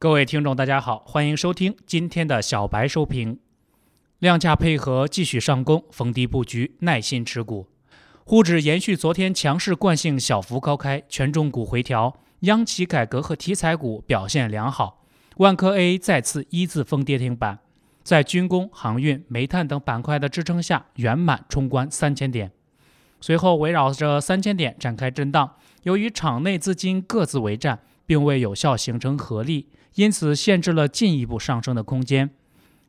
各位听众，大家好，欢迎收听今天的小白收评。量价配合，继续上攻，逢低布局，耐心持股。沪指延续昨天强势惯性，小幅高开，权重股回调，央企改革和题材股表现良好。万科 A 再次一字封跌停板，在军工、航运、煤炭等板块的支撑下，圆满冲关三千点。随后围绕着三千点展开震荡，由于场内资金各自为战，并未有效形成合力。因此，限制了进一步上升的空间。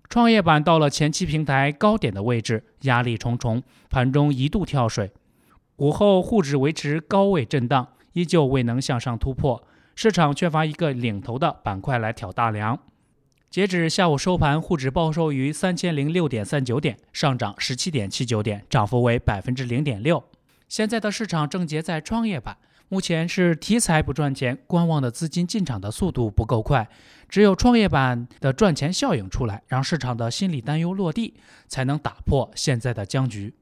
创业板到了前期平台高点的位置，压力重重，盘中一度跳水。午后，沪指维持高位震荡，依旧未能向上突破，市场缺乏一个领头的板块来挑大梁。截止下午收盘，沪指报收于三千零六点三九点，上涨十七点七九点，涨幅为百分之零点六。现在的市场正结在创业板。目前是题材不赚钱，观望的资金进场的速度不够快，只有创业板的赚钱效应出来，让市场的心理担忧落地，才能打破现在的僵局。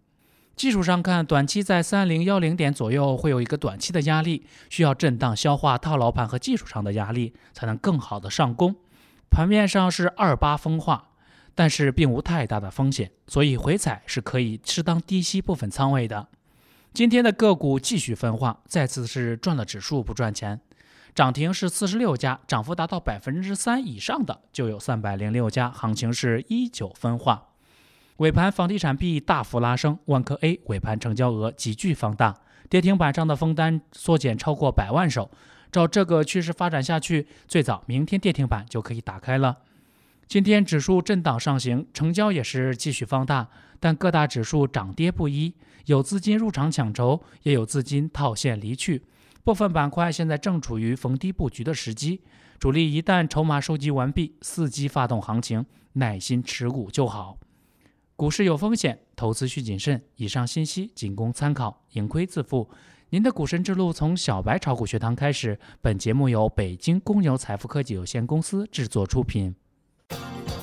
技术上看，短期在三零幺零点左右会有一个短期的压力，需要震荡消化套牢盘和技术上的压力，才能更好的上攻。盘面上是二八分化，但是并无太大的风险，所以回踩是可以适当低吸部分仓位的。今天的个股继续分化，再次是赚了指数不赚钱。涨停是四十六家，涨幅达到百分之三以上的就有三百零六家，行情是依旧分化。尾盘房地产币大幅拉升，万科 A 尾盘成交额急剧放大，跌停板上的封单缩减超过百万手。照这个趋势发展下去，最早明天跌停板就可以打开了。今天指数震荡上行，成交也是继续放大，但各大指数涨跌不一。有资金入场抢筹，也有资金套现离去。部分板块现在正处于逢低布局的时机，主力一旦筹码收集完毕，伺机发动行情，耐心持股就好。股市有风险，投资需谨慎。以上信息仅供参考，盈亏自负。您的股神之路从小白炒股学堂开始。本节目由北京公牛财富科技有限公司制作出品。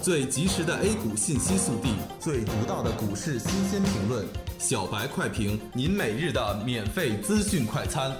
最及时的 A 股信息速递，最独到的股市新鲜评论，小白快评，您每日的免费资讯快餐。